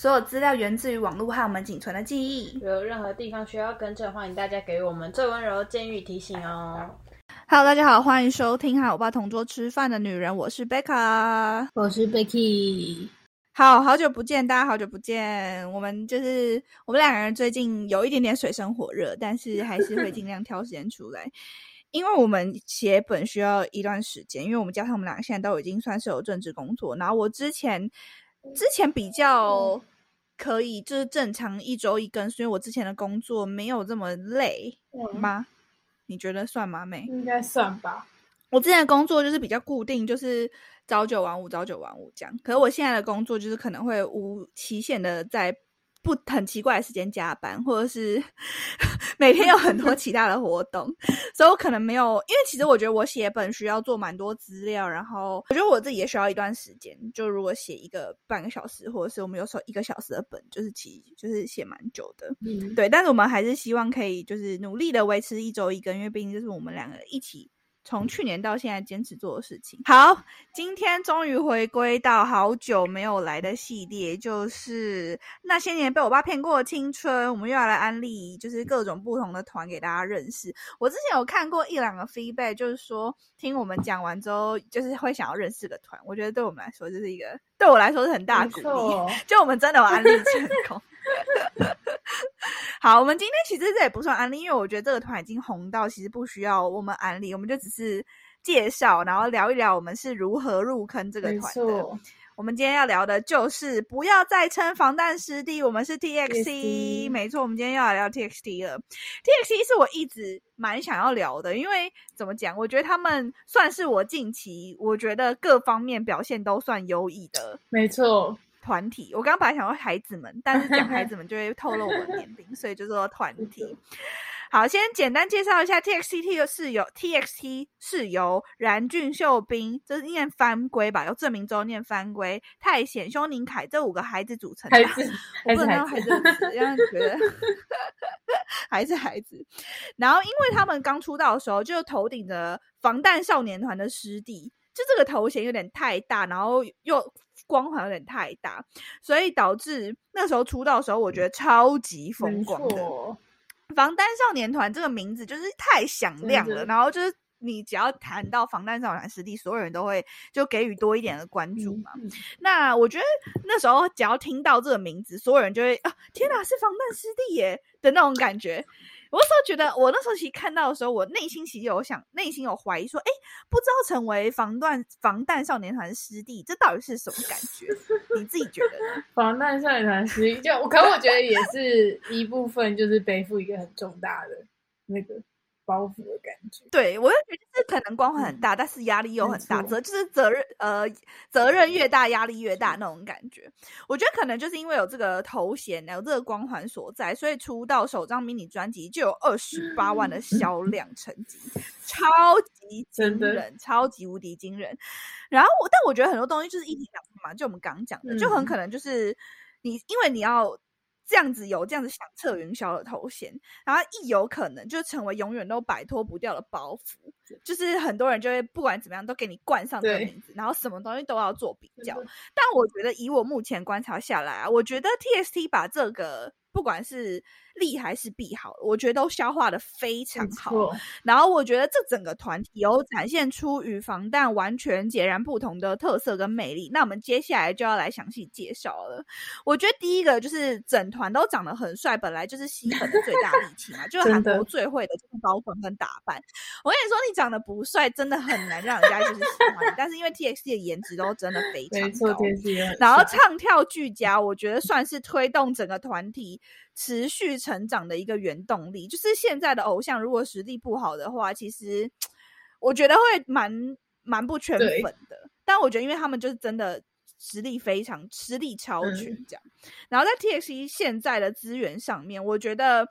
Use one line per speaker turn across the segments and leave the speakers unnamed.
所有资料源自于网络和我们仅存的记忆。
有任何地方需要更正，欢迎大家给我们最温柔的建议提醒哦。
Hello，大家好，欢迎收听和我爸同桌吃饭的女人，我是贝卡。
我是 Becky，
好好久不见，大家好久不见。我们就是我们两个人最近有一点点水深火热，但是还是会尽量挑时间出来，因为我们写本需要一段时间，因为我们加上我们两个现在都已经算是有正职工作，然后我之前之前比较可以就是正常一周一更，所以我之前的工作没有这么累吗？你觉得算吗，妹？
应该算吧。
我之前的工作就是比较固定，就是朝九晚五，朝九晚五这样。可是我现在的工作就是可能会无期限的在不很奇怪的时间加班，或者是 每天有很多其他的活动，所以我可能没有。因为其实我觉得我写本需要做蛮多资料，然后我觉得我自己也需要一段时间。就如果写一个半个小时，或者是我们有时候一个小时的本，就是其就是写蛮久的。
嗯，
对，但是我们还是希望可以就是努力的维持一周一更，因为毕竟这是我们两个一起从去年到现在坚持做的事情。好，今天终于回归到好久没有来的系列，就是那些年被我爸骗过的青春。我们又要来安利，就是各种不同的团给大家认识。我之前有看过一两个 feedback，就是说听我们讲完之后，就是会想要认识个团。我觉得对我们来说，这是一个对我来说是很大的鼓励。就我们真的有安利成功。好，我们今天其实这也不算安利，因为我觉得这个团已经红到，其实不需要我们安利，我们就只是介绍，然后聊一聊我们是如何入坑这个
没
团的。我们今天要聊的就是不要再称防弹师弟，我们是
TXT，TXT
没错，我们今天要来聊 TXT 了。TXT 是我一直蛮想要聊的，因为怎么讲，我觉得他们算是我近期我觉得各方面表现都算优异的
没错，
团体。我刚刚本来想说孩子们，但是讲孩子们就会透露我的 年龄，所以就说团体。好，先简单介绍一下 TXT 是由 TXT 是由冉俊秀斌，这是念番龟吧？要证明之后念番龟，泰显、修宁凯这五个孩子组成的。
孩子，
我不能
孩子，
让孩子的词，让人觉得 还是孩子。然后，因为他们刚出道的时候，就头顶着防弹少年团的师弟，就这个头衔有点太大，然后又光环有点太大，所以导致那时候出道的时候，我觉得超级风
没
光的。防弹少年团这个名字就是太响亮了，然后就是你只要谈到防弹少年团师弟，所有人都会就给予多一点的关注嘛。
嗯
那我觉得那时候只要听到这个名字，所有人就会啊，天哪，是防弹师弟耶的那种感觉。我那时候觉得，我那时候其实看到的时候，我内心其实有想，内心有怀疑说，哎，不知道成为防弹防弹少年团师弟，这到底是什么感觉？你自己觉得？
防弹少年团师弟就，可我觉得也是一部分，就是背负一个很重大的那个包袱的感觉。
对，我就觉得就是可能光环很大，但是压力又很大，责就是责任呃责任越大，压力越大那种感觉。我觉得可能就是因为有这个头衔，有这个光环所在，所以出道首张迷你专辑就有二十八万的销 量成绩，超级惊
真
人，超级无敌惊人。然后我，但我觉得很多东西就是一体两面嘛，就我们刚刚讲的，就很
嗯
可能就是你，因为你要这样子有这样子响彻云霄的头衔，然后一有可能就成为永远都摆脱不掉的包袱，就是很多人就会不管怎么样都给你冠上这个名字，然后什么东西都要做比较。但我觉得以我目前观察下来啊，我觉得 TST 把这个不管是利还是弊好，我觉得都消化的非常好。然后我觉得这整个团体有展现出与防弹完全截然不同的特色跟魅力。那我们接下来就要来详细介绍了。我觉得第一个就是整团都长得很帅，本来就是吸粉的最大利器嘛，就 是韩国最会的就是包粉跟打扮。我跟你说，你长得不帅，真的很难让人家就是喜欢你。但是因为 TXT 的颜值都真的非常高，然后唱跳俱佳，我觉得算是推动整个团体持续成长的一个原动力。就是现在的偶像，如果实力不好的话，其实我觉得会蛮蛮不圈
对
粉的。但我觉得，因为他们就是真的实力非常，实力超群
嗯
这样。然后在 TXT 现在的资源上面，我觉得，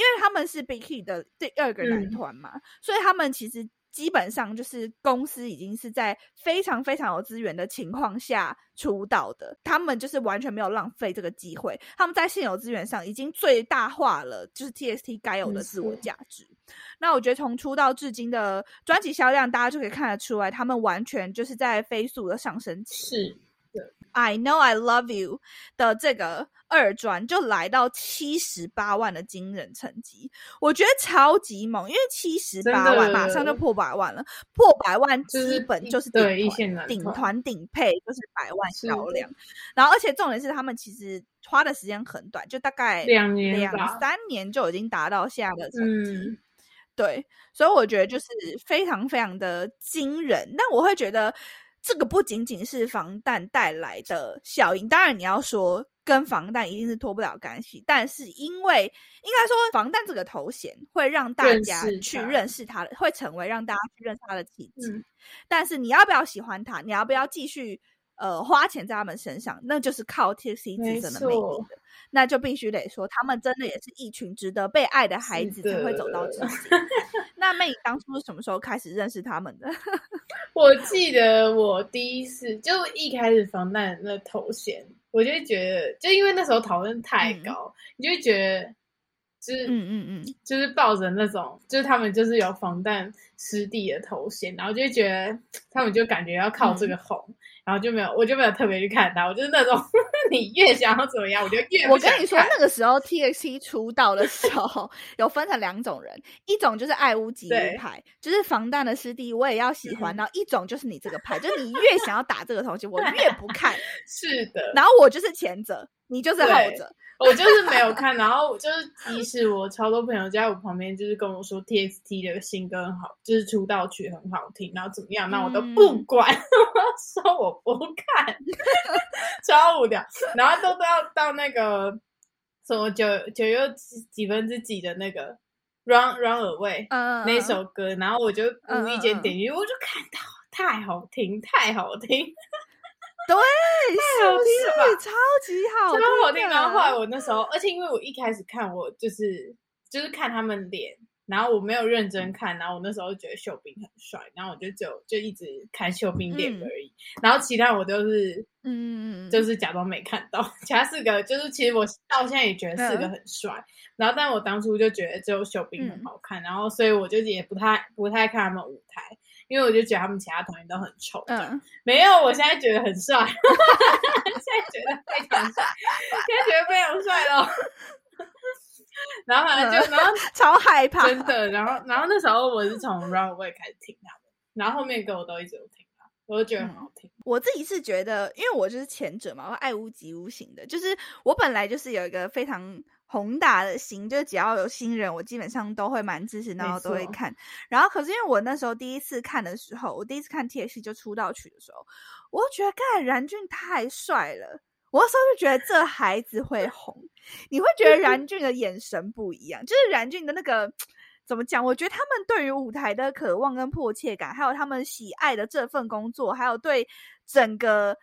因为他们是 Big Hit 的第二个男
嗯
团嘛，所以他们其实基本上就是公司已经是在非常非常有资源的情况下出道的，他们就是完全没有浪费这个机会，他们在现有资源上已经最大化了，就是 TST 该有的
没
自我价值。那我觉得从出道至今的专辑销量，大家就可以看得出来，他们完全就是在飞速的上升期。
是
I Know I Love You 的这个二专就来到七十八万的惊人成绩，我觉得超级猛，因为七十八万马上就破百万了，破百万基本就是顶团顶团顶配就是百万销量，然后而且重点是他们其实花的时间很短，就大概
两年
两三年就已经达到现在的成绩，对，所以我觉得就是非常非常的惊人，但我会觉得。这个不仅仅是防弹带来的效应，当然你要说跟防弹一定是脱不了干系，但是因为应该说防弹这个头衔会让大家去认识他，会成为让大家去认识他的契机。但是你要不要喜欢他，你要不要继续呃花钱在他们身上，那就是靠 T C 自身的魅力的。那就必须得说，他们真的也是一群值得被爱的孩子，才会走到这里。那妹当初是什么时候开始认识他们的？
我记得我第一次就一开始防弹那头衔，我就觉得，就因为那时候讨论太高，你就觉得，就是嗯嗯嗯，就是抱着那种，就是他们就是有防弹师弟的头衔，然后就觉得他们就感觉要靠这个红。然后就没有，我就没有特别去看他。我就是那种，你越想要怎么样，我就越
我跟你说，那个时候 T X T 出道的时候，有分成两种人，一种就是爱屋及乌派，就是防弹的师弟，我也要喜欢；然后一种就是你这个派，就是你越想要打这个东西，我越不看。
是的。
然后我就是前者，你就是后者。
我就是没有看，然后就是，即使我超多朋友在我旁边，就是跟我说 T X T 的新歌很好，就是出道曲很好听，然后怎么样，那我都不管，我 说我不看，超无聊，然后都都要到那个什么九九又几几分之几的那个 Run Run Away 那首歌，然后我就无意间点进去，我就看到太好听，太好听。
对，太好听了吧，超级好，
超好听。然后后来我那时候，而且因为我一开始看，我就是就是看他们脸，然后我没有认真看，然后我那时候觉得秀彬很帅，然后我就只有就一直看秀彬脸而已，然后其他我都是嗯，就是假装没看到。其他四个就是其实我到现在也觉得四个很帅，然后但我当初就觉得只有秀彬很好看，然后所以我就也不太不太看他们舞台。因为我就觉得他们其他团员都很丑，嗯，没有，我现在觉得很帅，现在觉得非常帅，现在觉得非常帅了。然后反正就然后
超害怕，
真的。然后然后那时候我是从 Runaway 开始听他们，然后后面歌我都一直有听他，我都觉得很好听。
我自己是觉得，因为我就是前者嘛，我爱屋及乌型的，就是我本来就是有一个非常。宏大的心，就只要有新人，我基本上都会蛮支持，然后都会看。然后，可是因为我那时候第一次看的时候，我第一次看 T H 就出道曲的时候，我觉得盖然俊太帅了。我那时候就觉得这孩子会红。你会觉得然俊的眼神不一样，就是然俊的那个怎么讲？我觉得他们对于舞台的渴望跟迫切感，还有他们喜爱的这份工作，还有对整个。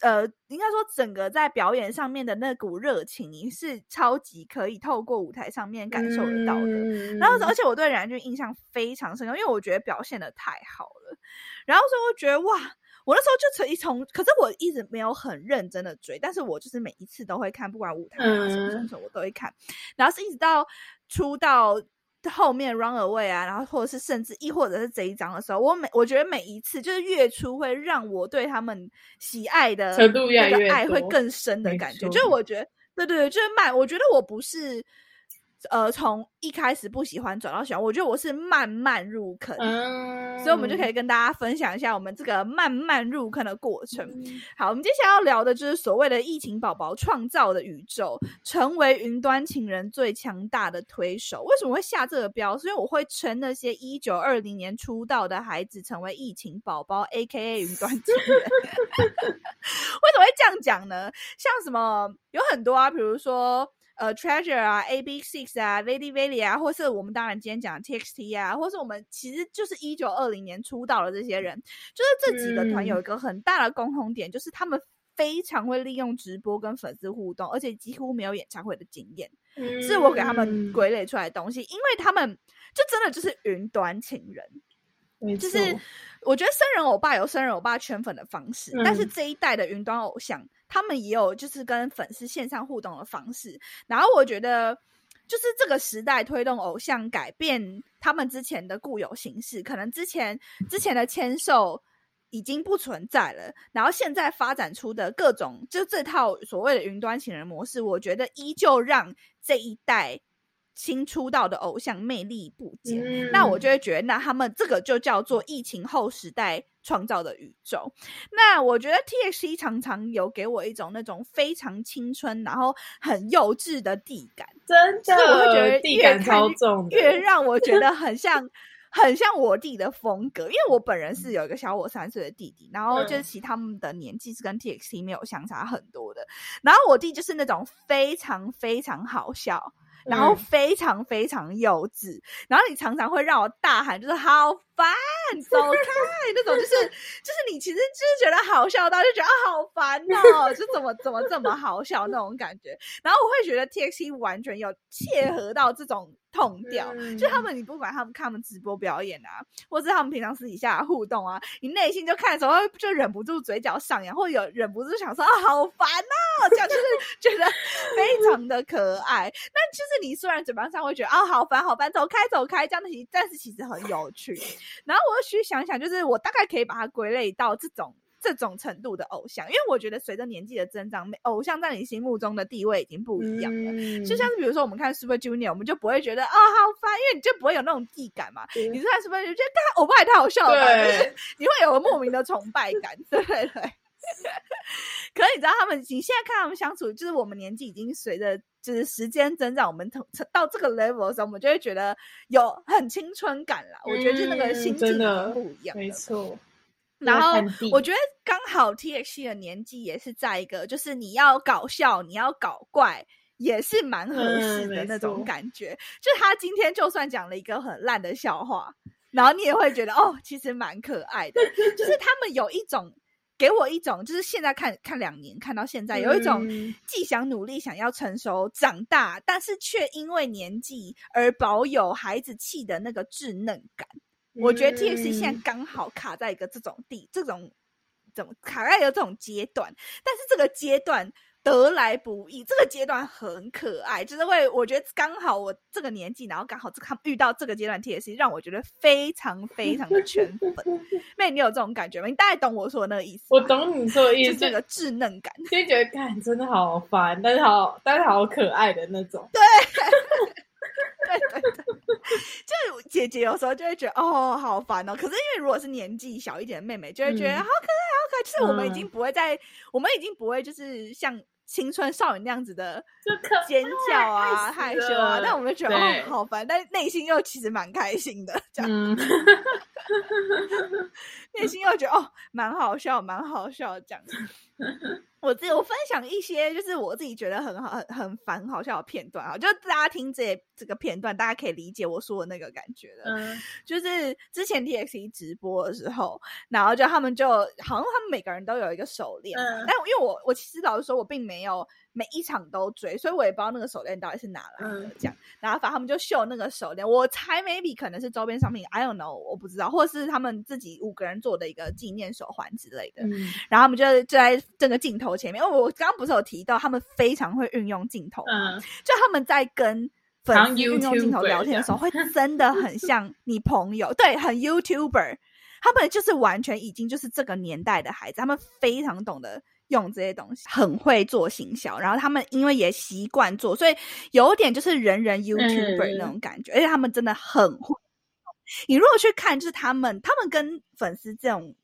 呃，应该说整个在表演上面的那股热情，你是超级可以透过舞台上面感受得到的。然后，而且我对冉俊印象非常深刻，因为我觉得表现的太好了。然后，所以我觉得哇，我那时候就从从，可是我一直没有很认真的追，但是我就是每一次都会看，不管舞台啊什么什么，我都会看。然后是一直到出道。后面 run away 啊，然后或者是甚至亦或者是这一章的时候，我每我觉得每一次就是月初会让我对他们喜爱的
程度越
越爱会更深的感觉，就是我觉得对对对，就是慢，我觉得我不是。呃，从一开始不喜欢转到喜欢，我觉得我是慢慢入坑，所以我们就可以跟大家分享一下我们这个慢慢入坑的过程。好，我们接下来要聊的就是所谓的疫情宝宝创造的宇宙，成为云端情人最强大的推手。为什么会下这个标？是因为我会称那些一九二零年出道的孩子成为疫情宝宝，A K A 云端情人。为什么会这样讲呢？像什么有很多啊，比如说。呃，Treasure 啊，A B Six 啊，Lady Valley 啊，或是我们当然今天讲 T X T 啊，或是我们其实就是一九二零年出道的这些人，就是这几个团有一个很大的共同点，就是他们非常会利用直播跟粉丝互动，而且几乎没有演唱会的经验，是我给他们归类出来的东西，因为他们就真的就是云端情人。就是我觉得生人欧巴有生人欧巴圈粉的方式，但是这一代的云端偶像，他们也有就是跟粉丝线上互动的方式。然后我觉得，就是这个时代推动偶像改变他们之前的固有形式，可能之前之前的签售。已经不存在了。然后现在发展出的各种，就这套所谓的云端情人模式，我觉得依旧让这一代新出道的偶像魅力不减。那我就会觉得，那他们这个就叫做疫情后时代创造的宇宙。那我觉得 TXT 常常有给我一种那种非常青春，然后很幼稚的地感，
真的，
我会觉得
地感超重，
越让我觉得 很像。很像我弟的风格，因为我本人是有一个小我三岁的弟弟，然后就是其他们的年纪是跟 TXT 没有相差很多的，然后我弟就是那种非常非常好笑。然后非常非常幼稚，然后你常常会让我大喊，就是好烦，走开 那种，就是就是你其实就是觉得好笑到就觉得啊好烦 哦，就怎么怎么这么好笑那种感觉。然后我会觉得 TXT 完全有切合到这种痛调，就他们你不管他们看他们直播表演啊，或是他们平常私底下互动啊，你内心就看的时候就忍不住嘴角上扬，或者有忍不住想说啊好烦啊，这样就是 觉得非常的可爱。那就是。你虽然嘴巴上会觉得啊好烦好烦，走开走开，这样的其但是其实很有趣。然后我又去想想，就是我大概可以把它归类到这种这种程度的偶像，因为我觉得随着年纪的增长，偶像在你心目中的地位已经不一样了。就像是比如说我们看 Super Junior，我们就不会觉得啊好烦，因为你就不会有那种地感嘛。你是看 Super Junior，觉得他欧巴也太好笑了，就是你会有莫名的崇拜感，对对对。可是你知道他们，你现在看他们相处，就是我们年纪已经随着就是时间增长，我们从到这个 level 的时候，我们就会觉得有很青春感啦。我觉得就那个心境不一样，
没错。
然后我觉得刚好 T X 的年纪也是在一个，就是你要搞笑，你要搞怪，也是蛮合适的那种感觉。就他今天就算讲了一个很烂的笑话，然后你也会觉得哦，其实蛮可爱的。就是他们有一种。给我一种，就是现在看看两年看到现在，有一种既想努力、想要成熟长大，但是却因为年纪而保有孩子气的那个稚嫩感。我觉得 T X 现在刚好卡在一个这种地，这种怎么卡在一个这种阶段，但是这个阶段。得来不易，这个阶段很可爱，就是会我觉得刚好我这个年纪，然后刚好这看遇到这个阶段 T S C，让我觉得非常非常的圈粉。妹，你有这种感觉吗？你大概懂我说的那个意思？
我懂你说的意思，
这个稚嫩感，
就觉得看真的好烦，但是好，但是好可爱的那种。
对，对 对对，就姐姐有时候就会觉得哦，好烦哦。可是因为如果是年纪小一点的妹妹，就会觉得好可爱，好可爱。就是我们已经不会再，我们已经不会就是像。青春少女那样子的 尖叫啊、害羞啊，但我们觉得哦好烦，但内心又其实蛮开心的，这样，内心又觉得哦蛮好笑、蛮好笑这样。我自我分享一些，就是我自己觉得很好、很很烦、好笑的片段啊，就大家听这这个片段，大家可以理解我说的那个感觉的。嗯，就是之前 T X E 直播的时候，然后就他们就好像他们每个人都有一个手链，但因为我我其实老实说，我并没有。每一场都追，所以我也不知道那个手链到底是哪来的。这样，然后反正他们就秀那个手链，我猜 maybe 可能是周边商品，I don't know，我不知道，或是他们自己五个人做的一个纪念手环之类的。然后他们就就在这个镜头前面，因为我刚刚不是有提到他们非常会运用镜头嗯？就他们在跟粉丝运用镜头聊天的时候，会真的很 像你朋友，对，很 YouTuber。他们就是完全已经就是这个年代的孩子，他们非常懂得。用这些东西很会做行销，然后他们因为也习惯做，所以有点就是人人 YouTuber 那种感觉，而且他们真的很会。你如果去看，就是他们，他们跟粉丝这种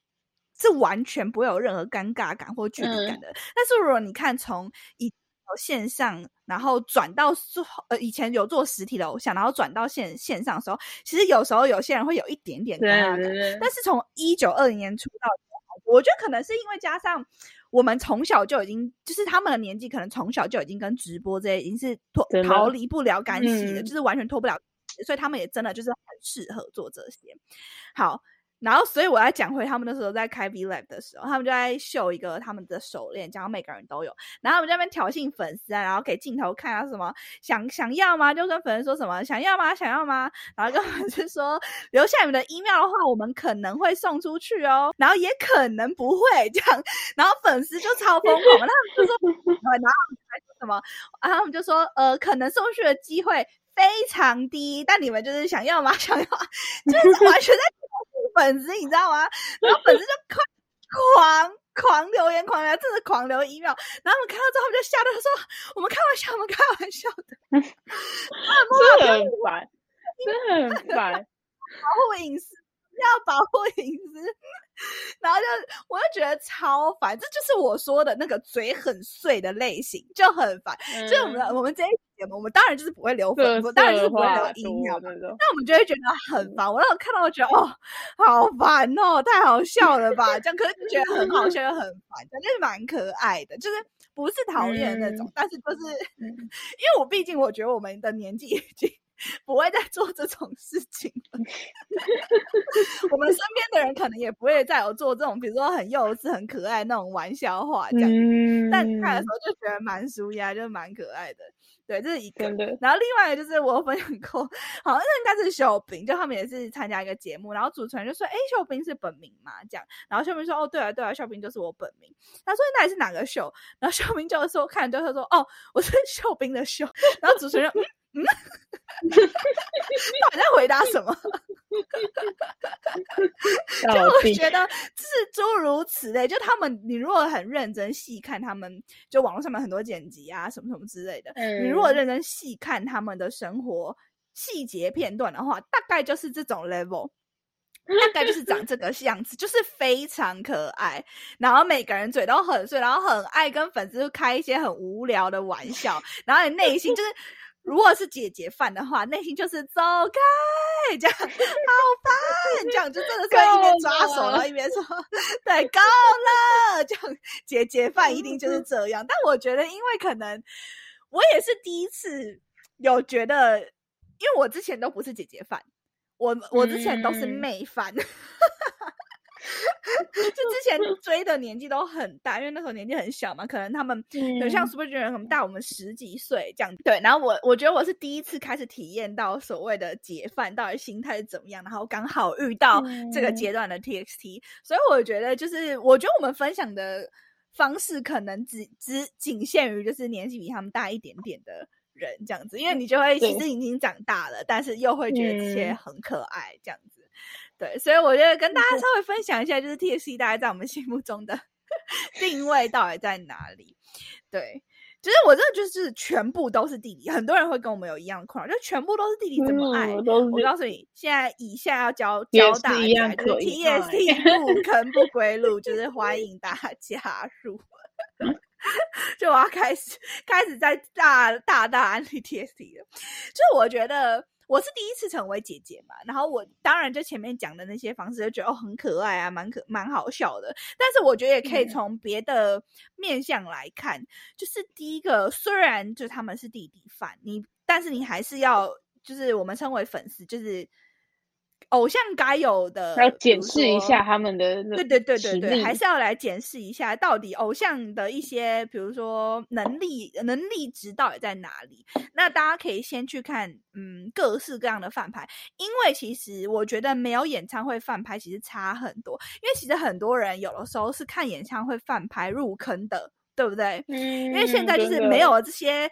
是完全不会有任何尴尬感或距离感的。但是如果你看从以线上，然后转到做呃以前有做实体的偶像，然后转到线线上的时候，其实有时候有些人会有一点点尴尬感。但是从一九二零年出道，我觉得可能是因为加上。我们从小就已经，就是他们的年纪，可能从小就已经跟直播这些已经是脱逃离不了干系的，就是完全脱不了，所以他们也真的就是很适合做这些。好。然后，所以我要讲回他们那时候在开 V Live 的时候，他们就在秀一个他们的手链，讲每个人都有。然后我们在那边挑衅粉丝啊，然后给镜头看啊，什么想想要吗？就跟粉丝说什么想要吗？想要吗？然后跟粉丝说留下你们的 email 的话，我们可能会送出去哦，然后也可能不会这样。然后粉丝就超疯狂，他们就说，然后还说什么？然后，他们就说呃，可能送去的机会非常低，但你们就是想要吗？想要，就是完全在。粉丝，你知道吗？然后粉丝就狂狂狂留言，狂留，真的狂留 email。然后我们看到之后，我们就吓到说：“我们开玩笑，我们开玩笑的。”
真的很烦，真的很烦，
保护隐私。要保护隐私，然后就我就觉得超烦，这就是我说的那个嘴很碎的类型，就很烦。所以我们我们这一节目，我们当然就是不会留粉，当然就是不会留音那我们就会觉得很烦。我那时候看到，我觉得哦，好烦哦，太好笑了吧？这样可是就觉得很好笑又很烦，反正蛮可爱的，就是不是讨厌的那种，但是就是 因为我毕竟我觉得我们的年纪已经。不会再做这种事情了。我们身边的人可能也不会再有做这种，比如说很幼稚、很可爱那种玩笑话这样。但看的时候就觉得蛮舒压，就蛮可爱的。对，这是一个。然后另外一个就是我分享过，好像应该是秀斌，就他们也是参加一个节目，然后主持人就说：“哎，秀斌是本名嘛？”这样，然后秀斌说：“哦，对啊，对啊，秀斌就是我本名。”他说：“那你是哪个秀？”然后秀斌就说：“看，就他说：‘哦，我是秀斌的秀。’然后主持人。嗯，到底在回答什么？就我觉得是诸如此类，就他们，你如果很认真细看他们，就网络上面很多剪辑啊，什么什么之类的，你如果认真细看他们的生活细节片段的话，大概就是这种 level，大概就是长这个样子，就是非常可爱，然后每个人嘴都很碎，然后很爱跟粉丝开一些很无聊的玩笑，然后你内心就是。如果是姐姐犯的话，内心就是走开，这样好烦，这样就真的是一边抓手，然后一边说对够了，这样姐姐犯一定就是这样。但我觉得，因为可能我也是第一次有觉得，因为我之前都不是姐姐犯，我我之前都是妹犯。就之前追的年纪都很大，因为那时候年纪很小嘛，可能他们有像 Super Junior 可能大我们十几岁这样。对，然后我我觉得我是第一次开始体验到所谓的解饭到底心态是怎么样，然后刚好遇到这个阶段的 TXT，所以我觉得就是我觉得我们分享的方式可能只只仅限于就是年纪比他们大一点点的人这样子，因为你就会其实已经长大了，但是又会觉得这些很可爱这样子。对，所以我觉得跟大家稍微分享一下，就是 T S C 大概在我们心目中的 定位到底在哪里？对，其实我真的就是全部都是弟弟，很多人会跟我们有一样的困扰，就全部都是弟弟怎么爱？我告诉你，现在以下要教教大家，就是 T S C 不坑不归路，就是欢迎大家加入。就我要开始开始在大大大安利 T S C 了，就我觉得。我是第一次成为姐姐嘛，然后我当然就前面讲的那些方式就觉得哦很可爱啊，蛮可蛮好笑的。但是我觉得也可以从别的面向来看，就是第一个，虽然就他们是弟弟范，你但是你还是要就是我们称为粉丝，就是。偶像该有的，
要检视一下他们的
对对对对对，还是要来检视一下到底偶像的一些，比如说能力能力值到底在哪里。那大家可以先去看，嗯，各式各样的饭牌，因为其实我觉得没有演唱会饭拍其实差很多，因为其实很多人有的时候是看演唱会饭拍入坑的，对不对？嗯，因为现在就是没有这些。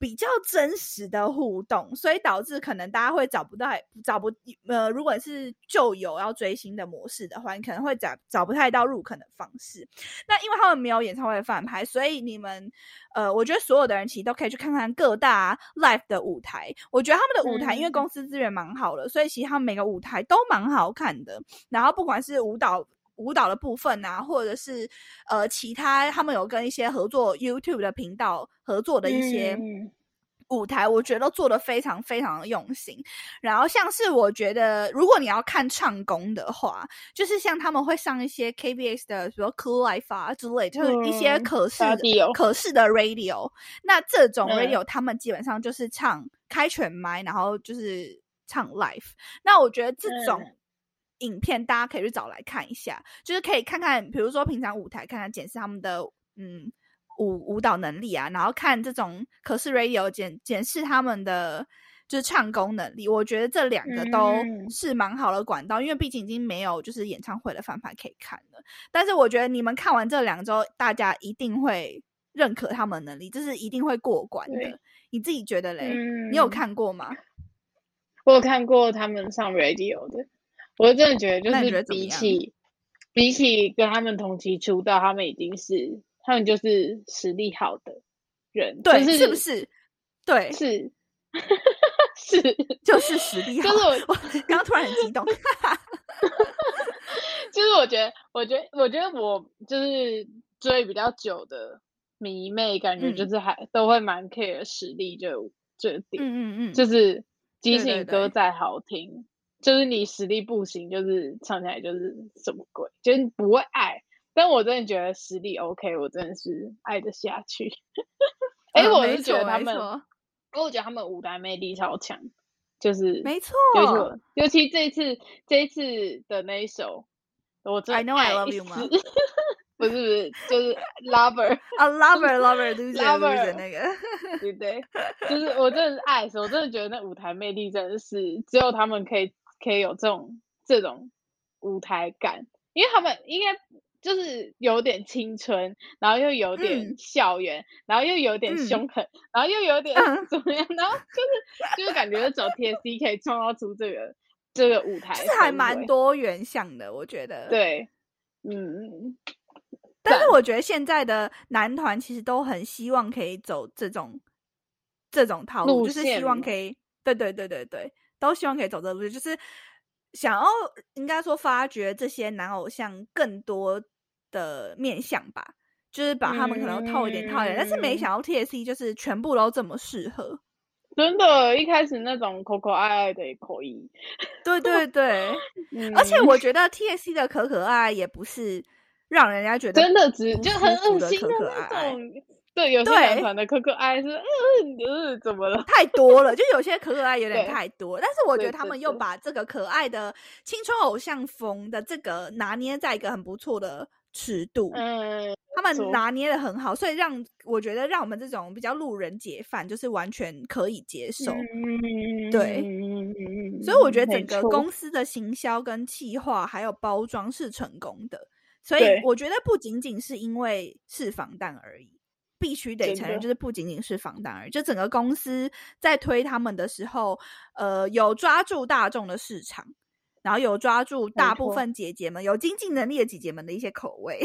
比较真实的互动，所以导致可能大家会找不到、找不呃，如果是旧友要追星的模式的话，你可能会找找不太到入坑的方式。那因为他们没有演唱会翻拍，所以你们呃，我觉得所有的人其实都可以去看看各大 live 的舞台。我觉得他们的舞台，因为公司资源蛮好的，所以其实他们每个舞台都蛮好看的。然后不管是舞蹈。舞蹈的部分啊，或者是呃其他他们有跟一些合作 YouTube 的频道合作的一些舞台，我觉得做的非常非常的用心。然后像是我觉得，如果你要看唱功的话，就是像他们会上一些 KBS 的，比如 Cool Life 啊之类，就是一些可视可视的 Radio。那这种 Radio 他们基本上就是唱开全麦，然后就是唱 Live。那我觉得这种。影片大家可以去找来看一下，就是可以看看，比如说平常舞台看看检视他们的嗯舞舞蹈能力啊，然后看这种可视 radio 检检视他们的就是唱功能力。我觉得这两个都是蛮好的管道，因为毕竟已经没有就是演唱会的翻盘可以看了。但是我觉得你们看完这两周，大家一定会认可他们能力，这是一定会过关的。你自己觉得嘞？你有看过吗？
我有看过他们上 radio 的。我真的觉得，就是比起比起跟他们同期出道，他们已经是他们就是实力好的人，
对，
就是
不是？对，
是是，
就是实力好。
就是我
我刚刚突然很激动，
就是我觉得，我觉得，我觉得我就是追比较久的迷妹，感觉
嗯
就是还都会蛮 care 实力就这点，
嗯嗯嗯，
就是即
对对
使歌再好听，就是你实力不行，就是唱起来就是什么鬼，就是不会爱。但我真的觉得实力 OK，我真的是爱得下去。哎、
嗯
我是觉得他们，
没错
因为我觉得他们舞台魅力超强，就是
没错
尤其我尤其这一次这一次的那一首，我真的
I know I love you 吗
不是不是，就是 Lover，
啊，lover lover loser
Lover
loser 那个，
对不对？就是我真的是爱死，我真的觉得那舞台魅力真的是只有他们可以可以有这种这种舞台感，因为他们应该就是有点青春，然后又有点
嗯
校园，然后又有点
嗯
凶狠，然后又有点
嗯
怎么样，然后就是就是感觉走 TSC 可以创造出这个这个舞台，
就是还蛮。多元向的，我觉得。。
对，嗯，
但是我觉得现在的男团其实都很希望可以走这种这种套路，
路
就是希望可以，对对对对对，都希望可以走这路，就是想要应该说发掘这些男偶像更多的面相吧，就是把他们可能套一点套一点，但是没
嗯。
想到 TSC 就是全部都这么适合，
真的，一开始那种可可爱爱的也可以，
对对对，
嗯、
而且我。觉得 TSC 的可可爱爱也不是让人家觉得
真的只就很恶心的那种。对，有些
对
男团的可可爱是，嗯嗯，怎么了？
太多了，就有些可可爱有点太多，但是我觉得他们又把这个可爱的青春偶像风的这个拿捏在一个很不错的尺度，
嗯，
他们拿捏的很好，所以让我觉得让我们这种比较路人解饭就是完全可以接受。
嗯，
对
嗯，
所以我觉得整个公司的行销跟企划还有包装是成功的，所以我觉得不仅仅是因为是防弹而已，必须得承认，就是不仅仅是防弹而已，就整个公司在推他们的时候，呃，有抓住大众的市场。然后有抓住大部分姐姐们有经济能力的姐姐们的一些口味，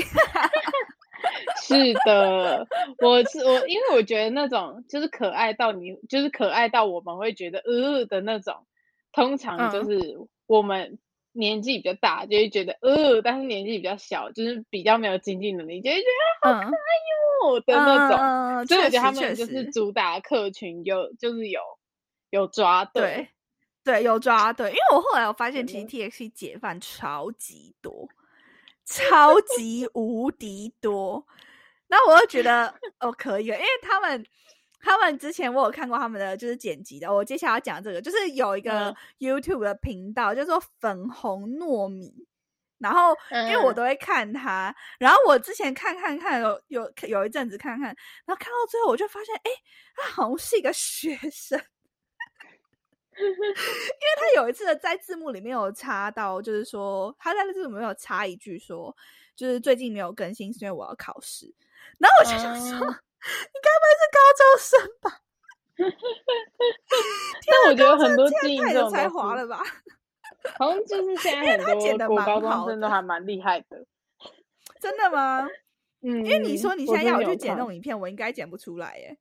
是的，我是我，因为我觉得那种就是可爱到你，就是可爱到我们会觉得呃的那种，通常就
嗯。
是我们年纪比较大就会觉得呃，但是年纪比较小，就是比较没有经济能力，就会觉
嗯，
得哦的那种。
嗯，
所以我觉得他们就是主打客群有就是有有抓对
对，对，有抓对，因为我后来我发现，其实 TXT 解放超级多，超级无敌多。那我就觉得哦可以了，因为他们他们之前我有看过他们的就是剪辑的，我接下来要讲这个，就是有一个
嗯
YouTube 的频道叫做粉红糯米。然后，因为我
嗯
都会看他，然后我之前看看看有有有一阵子看看，然后看到最后我就发现，哎，他好像是一个学生，因为他有一次在字幕里面有插到，就是说他在字幕里面有插一句说，就是最近没有更新，是因为我要考试。然后我就想说，该不会是高中生吧？
但我觉得很多
这样太有才华了吧？
好像就是现在很多国高中生都还蛮厉害的。
真的吗？
嗯，
因为你说你现在要我去剪那
种。
影片，我应该剪不出来耶，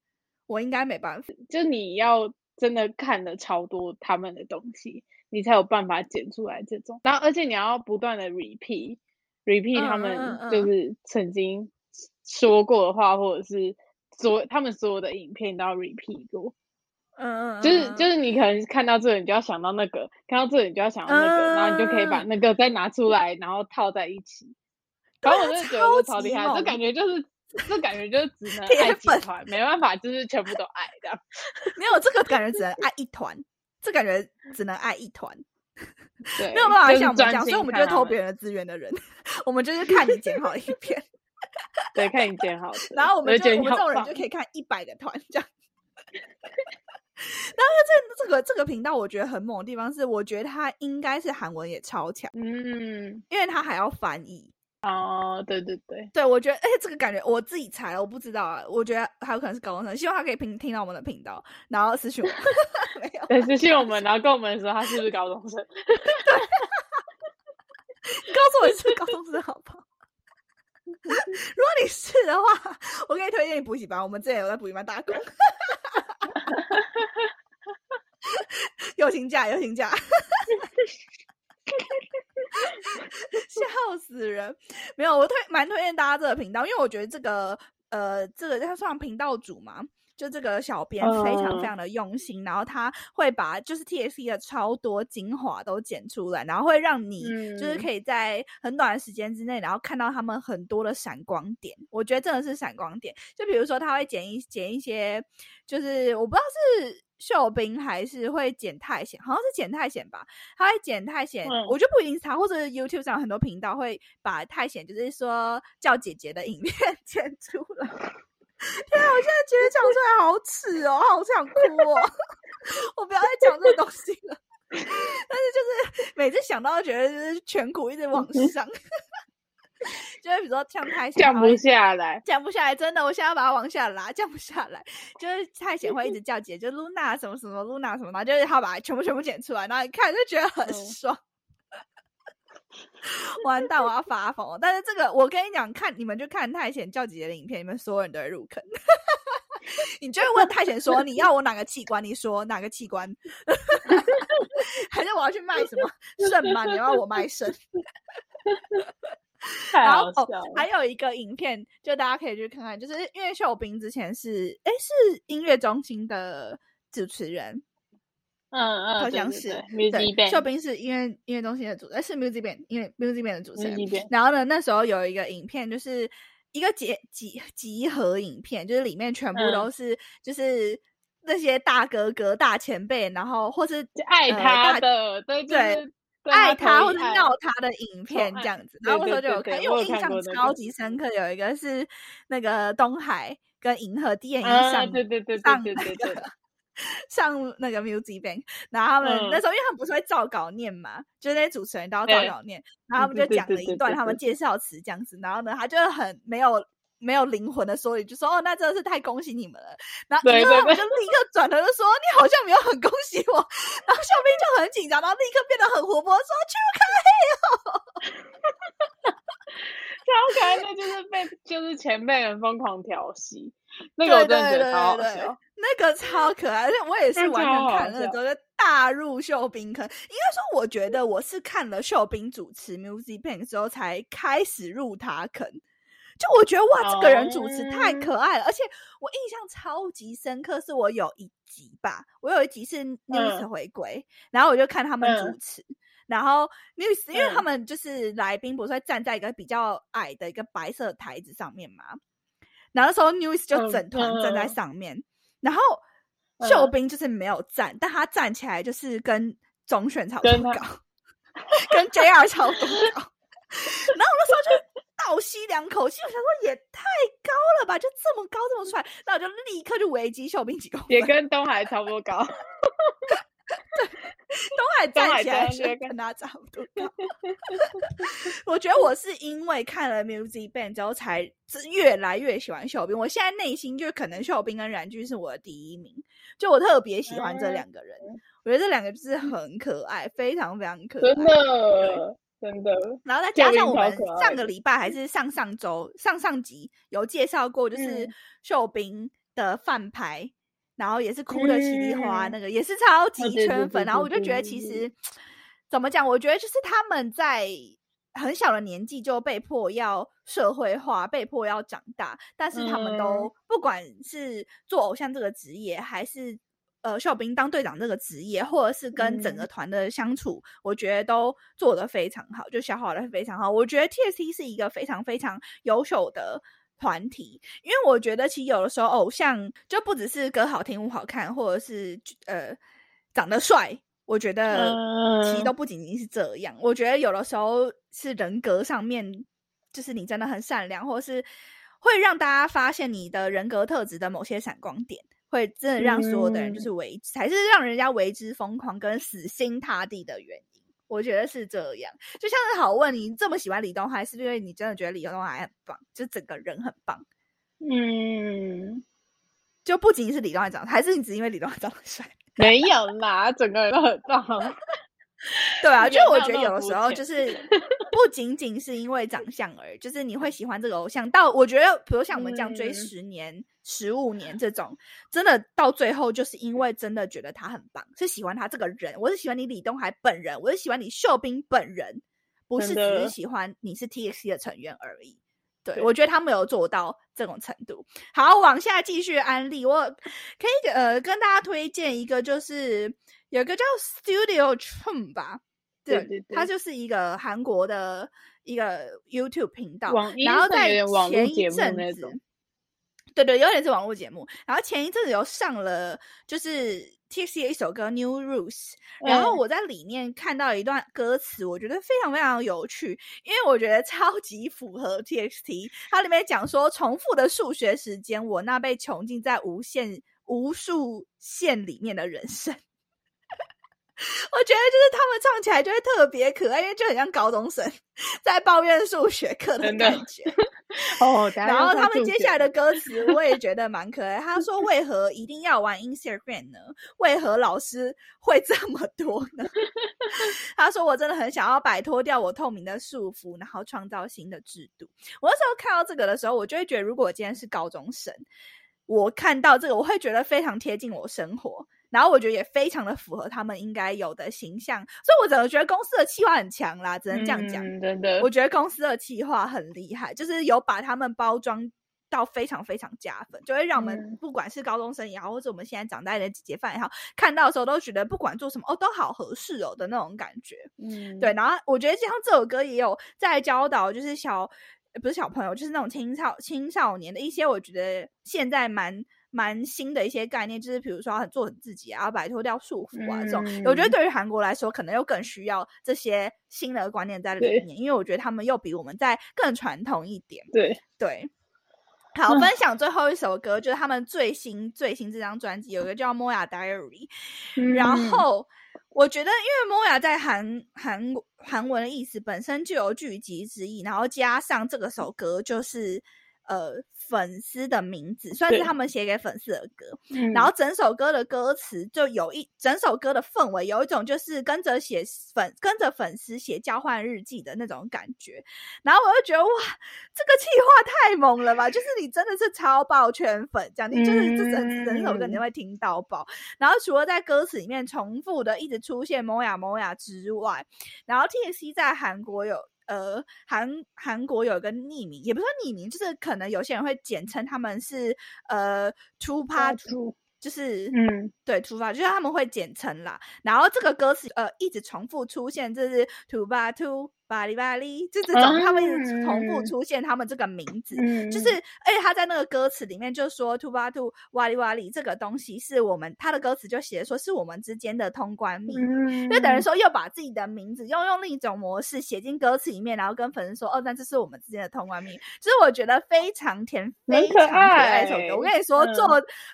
我应该没办法。
就你要真的看了超多他们的东西，你才有办法剪出来这种。然后，而且你要不断的 repeat repeat 他们
嗯
就是曾经说过的话，或者是所他们所有的影片都要 repeat 过。
嗯嗯，
就是
嗯
就是你可能看到这个，你就要想到那个；看到这个，你就要想到那个，然后你就可以把
嗯
那个再拿出来，然后套在一起。然后我就觉得这超厉害，这感觉就是。这感觉就是只能爱集
粉
团，没办法，就是全部都爱这样。
没有这个感觉只能爱一团，这感觉只能爱一团，
对，
没有办法
就是
像我们这样，所以我们就会
看他们
偷别人的资源的人，我们就是看你剪好影片，
对，看你剪好的，
然后我们
就
我们这种人就可以看一百个团这样。然后这这个这个频道我觉得很猛的地方是，我觉得他应该是韩文也超强，
嗯，
因为他还要翻译。
哦，对对对，
对，我觉得，而且这个感觉我自己猜了，我不知道啊。我觉得还有可能是高中生，希望他可以听听到我们的频道，然后私信我。没有，
对，私信我们，然后跟我们说他是不是高中生，对
告诉我你是高中生，好不好？如果你是的话，我可以推荐你补习班。我们之前有在补习班打工，友情价，友情价，笑死人！没有，我推蛮推荐大家这个频道，因为我觉得这个呃，这个他算频道主嘛。就这个小编非常非常的用心，然后他会把就是 T S C 的超多精华都剪出来，然后会让你就是可以在很短的时间之内，然后看到他们很多的闪光点。我觉得真的是闪光点。就比如说他会剪一剪一些，就是我不知道是秀兵还是会剪太险，好像是剪太险吧。他会剪太险，我就不一定是他，或者是 YouTube 上很多频道会把太险，就是说叫姐姐的影片 剪出来。天啊！我现在觉得讲出来好耻哦，好想哭哦！我不要再讲这个东西了。但是就是每次想到，觉得就是颧骨一直往上，就是比如说像太
降不下来，
降不下来，真的，我现在要把它往下拉，降不下来。就是太贤会一直叫姐，就露娜什么什么露娜什么嘛，就是他把它全部全部剪出来，然后一看就觉得很爽。完蛋，我要发疯！但是这个，我跟你讲，看你们就看太贤叫姐姐的影片，你们所有人都会入坑。你就会问太贤说：“你要我哪个器官？”你说哪个器官？还是我要去卖什么肾吗？你要我卖肾？
然后哦！
还有一个影片，就大家可以去看看，就是因为秀斌之前是哎是音乐中心的主持人。
嗯嗯，
好像是
对，
秀斌是音乐音乐中心的主，呃是 music band，因为 music band 的主持人。然后呢，那时候有一个影片，就是一个集集集合影片，就是里面全部都是就是那些大哥哥、大前辈，然后或是
爱他的，对对，
爱他或者闹他的影片这样子。然后那时候就有看，因为我印象超级深刻，有一个是那个东海跟银河第一印象，
对对对对对对。
上那个 music bank，然后他们那时候因为他们不是会照稿念嘛，就是那些主持人都要照稿念，然后他们就讲了一段他们介绍词这样子，然后呢，他就很没有没有灵魂的说一句说哦，那真的是太恭喜你们了，然后然后我就立刻转头就说你好像没有很恭喜我，然后小兵就很紧张，然后立刻变得很活泼说去
开哦，超可爱的，就是被就是前辈人疯狂调戏。那个我真的觉得超好笑，
那个超可爱，而且我也是完全看了，都是大入秀斌坑。应该说，我觉得我是看了秀斌主持 Music Bank 之后，才开始入他坑。就我觉得哇，这个人主持太可爱了，而且我印象超级深刻，是我有一集吧，我有一集是 News 回归，然后我就看他们主持，然后 News 因为他们就是来宾不是会站在一个比较矮的一个白色台子上面嘛。然后那时候，News 就整团站在上面，然后秀斌就是没有站，但他站起来就是跟总选差不多高，跟 JR 差不多高。然后我那时候就倒吸两口气，我想说也太高了吧，就这么高这么帅，那我就立刻就围击秀斌几公分，
也跟东海差不多高。
对，东海站起来是跟他差不多高。我觉得我是因为看了 Music Band 之后，才越来越喜欢秀斌。我现在内心就可能秀斌跟冉俊是我的第一名，就我特别喜欢这两个人。我觉得这两个就是很可爱，非常非常可爱，
真的真的。
然后再加上我们上个礼拜还是上上周上上集有介绍过，就是秀斌的饭牌。然后也是哭的稀里哗，那个也是超级圈粉。然后我就觉得，其实怎么讲？我觉得就是他们在很小的年纪就被迫要社会化，被迫要长大。但是他们都不管是做偶像这个职业，还是呃秀兵当队长这个职业，或者是跟整个团的相处，我觉得都做得非常好，就消化的非常好。我觉得 TST 是一个非常非常优秀的。团体，因为我觉得其实有的时候偶像就不只是歌好听舞好看，或者是呃长得帅，我觉得其实都不仅仅是这样。我觉得有的时候是人格上面，就是你真的很善良，或者是会让大家发现你的人格特质的某些闪光点，会真的让所有的人就是为才是让人家为之疯狂跟死心塌地的原因。我觉得是这样，就像是好问你这么喜欢李东海，是因为你真的觉得李东海很棒，就整个人很棒。
嗯，
就不仅仅是李东海长，还是你只因为李东海长得帅？
没有啦，整个人都很棒。
对啊，就我觉得有的时候就是不仅仅是因为长相而已，就是你会喜欢这个偶像。到我觉得，比如像我们这样追十年、十五年这种，真的到最后就是因为真的觉得他很棒，是喜欢他这个人。我是喜欢你李东海本人，我是喜欢你秀彬本人，不是只是喜欢你是 TXT 的成员而已。对，我觉得他们有做到这种程度。好，往下继续安利，我可以呃跟大家推荐一个，就是有个叫 Studio Chum 吧。
对对对，
它就是一个韩国的一个 YouTube 频道，然后在前一
节
阵子，对对，有点是网络节目。然后前一阵子有上了，就是 TXT 的一首歌《New Rules》，然后我在里面看到一段歌词，我觉得非常非常有趣，因为我觉得超级符合 TXT。它里面讲说，重复的数学时间，我那被囚禁在无限无数线里面的人生。我觉得就是他们唱起来就会特别可爱，因为就很像高中生 在抱怨数学课的感觉。
哦，
然后他们接下来的歌词我也觉得蛮可爱。他说：“为何一定要玩 Instagram 呢？为何老师会这么多呢？” 他说：“我真的很想要摆脱掉我透明的束缚，然后创造新的制度。”我那时候看到这个的时候，我就会觉得，如果我今天是高中生，我看到这个，我会觉得非常贴近我生活。然后我觉得也非常的符合他们应该有的形象，所以我整个觉得公司的企划很强啦，只能这样讲。
真的，
我觉得公司的企划很厉害，就是有把他们包装到非常非常加分，就会让我们不管是高中生也好，或者我们现在长大的姐姐范也好，看到的时候都觉得不管做什么哦，都好合适哦的那种感觉。嗯，对。然后我觉得像这首歌也有在教导，就是小不是小朋友，就是那种青少青少年的一些，我觉得现在蛮。蛮新的一些概念，就是比如说很做很自己啊，摆脱掉束缚啊这种。我觉得对于韩国来说，可能又更需要这些新的观念在里面，因为我觉得他们又比我们在更传统一点。
对
对。好，分享最后一首歌，就是他们最新最新这张专辑，有一个叫《Moya Diary》。然后我觉得，因为 Moya 在韩韩韩文的意思本身就有聚集之意，然后加上这个首歌就是呃。粉丝的名字算是他们写给粉丝的歌，然后整首歌的歌词就有一整首歌的氛围，有一种就是跟着写粉跟着粉丝写交换日记的那种感觉。然后我就觉得哇，这个气话太猛了吧！就是你真的是超爆圈粉，这样你就是这整整首歌你会听到爆。然后除了在歌词里面重复的一直出现“萌呀萌呀”之外，然后 TXT 在韩国有。呃，韩韩国有一个匿名，也不说匿名，就是可能有些人会简称他们是呃 two part two，就是嗯，对 two part，就是他们会简称啦。然后这个歌词呃一直重复出现，就是 two part two。巴黎巴黎，就这种，他们一直重复出现他们这个名字，就是，而且他在那个歌词里面就说 “two 巴 two 哇里哇里”这个东西是我们他的歌词就写说是我们之间的通关密语，就等于说又把自己的名字又用另一种模式写进歌词里面，然后跟粉丝说：“哦，那这是我们之间的通关密语。”其实我觉得非常甜，非常可爱一首歌。我跟你说，作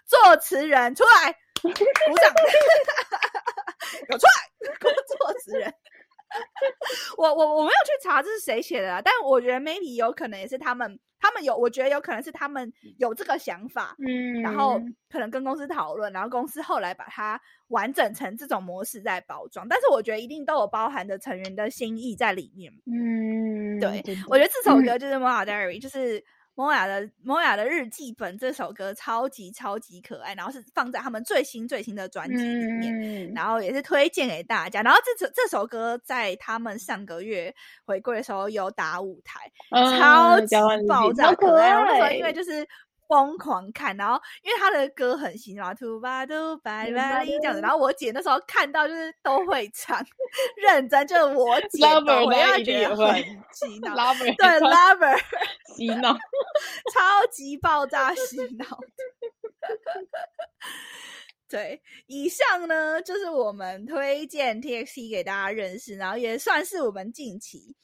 作词人出来鼓掌，有出来，作词人。我我我没有去查这是谁写的，但我觉得 maybe 有可能也是他们，他们有，我觉得有可能是他们有这个想法，嗯，然后可能跟公司讨论，然后公司后来把它完整成这种模式在包装，但是我觉得一定都有包含着成员的心意在里面，嗯，对，我觉得这首歌就是《m o Diary》，就是。摩雅的摩雅的日记本这首歌超级超级可爱，然后是放在他们最新最新的专辑里面，然后也是推荐给大家。然后这首这首歌在他们上个月回归的时候有打舞台，超级爆炸可爱。然后因为就是疯狂看，然后因为他的歌很新嘛，兔巴兔拜拜这样子。然后我姐那时候看到就是都会唱，认真就是我姐，我要觉得很 洗脑，对，lover。
洗脑，
超级爆炸洗脑。对，以上呢就是我们推荐 TXT 给大家认识，然后也算是我们近期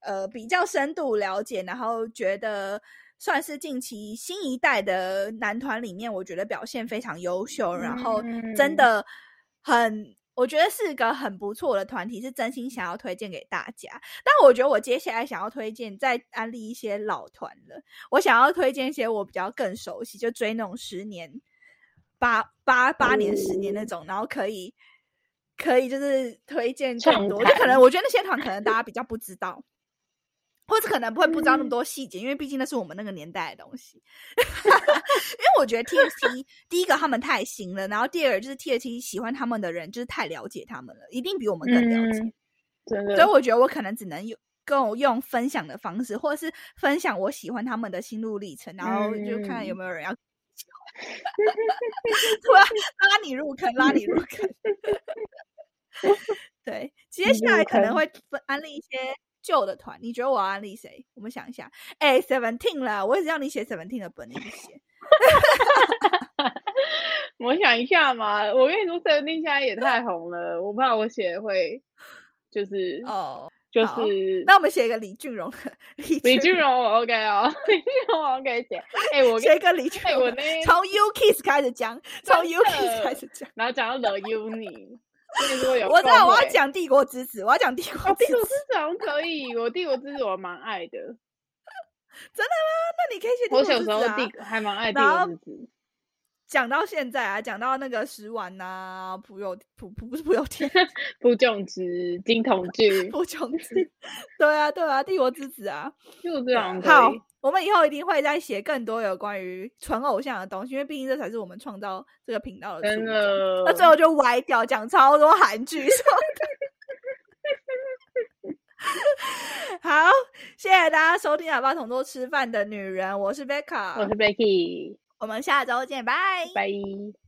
呃比较深度了解，然后觉得算是近期新一代的男团里面，我觉得表现非常优秀，然后真的很。我觉得是个很不错的团体，是真心想要推荐给大家。但我觉得我接下来想要推荐再安利一些老团了。我想要推荐一些我比较更熟悉，就追那种十年、八八八年、十年那种，然后可以可以就是推荐更多。就可能我觉得那些团可能大家比较不知道。或者可能不会不知道那么多细节，因为毕竟那是我们那个年代的东西。因为我觉得 TXT 第一个他们太新了，然后第二就是 TXT 喜欢他们的人就是太了解他们了，一定比我们更了解。
真的，
所以我觉得我可能只能用跟我用分享的方式，或者是分享我喜欢他们的心路历程，然后就看看有没有人要喜欢，突然拉你入坑，拉你入坑。对，接下来可能会分安利一些旧的团，你觉得我要安利谁？我们想一下，哎，Seventeen 啦，我一直让你写 Seventeen 的本，你不写。
我想一下嘛，我跟你说，Seventeen 现在也太红了，我怕我写会就是
哦，
就是
那我们写一个李俊荣，
李李俊荣，OK 哦，李俊荣我可以写。哎，我
写一个李俊荣，
我那
从 U Kiss 开始讲，从 U Kiss 开始讲，
然后讲到 The Uni。
我知道我要讲帝国之子，我要讲帝国
之子。帝国之子好像可以，我帝国之子我蛮爱的。
真的吗？那你可以去。
我小时候帝还蛮爱帝国之子。
讲到现在啊，讲到那个石丸呐，朴有朴朴不是朴有天，
朴炯 植、金童俊、
朴炯植，对啊对啊，帝国之子啊，
就这样。
好，我们以后一定会再写更多有关于纯偶像的东西，因为毕竟这才是我们创造这个频道的。那最后就歪掉，讲超多韩剧。好，谢谢大家收听《哑巴同桌吃饭的女人》，我是 Beca，，
我是 Becky。
我们下周见，拜
拜。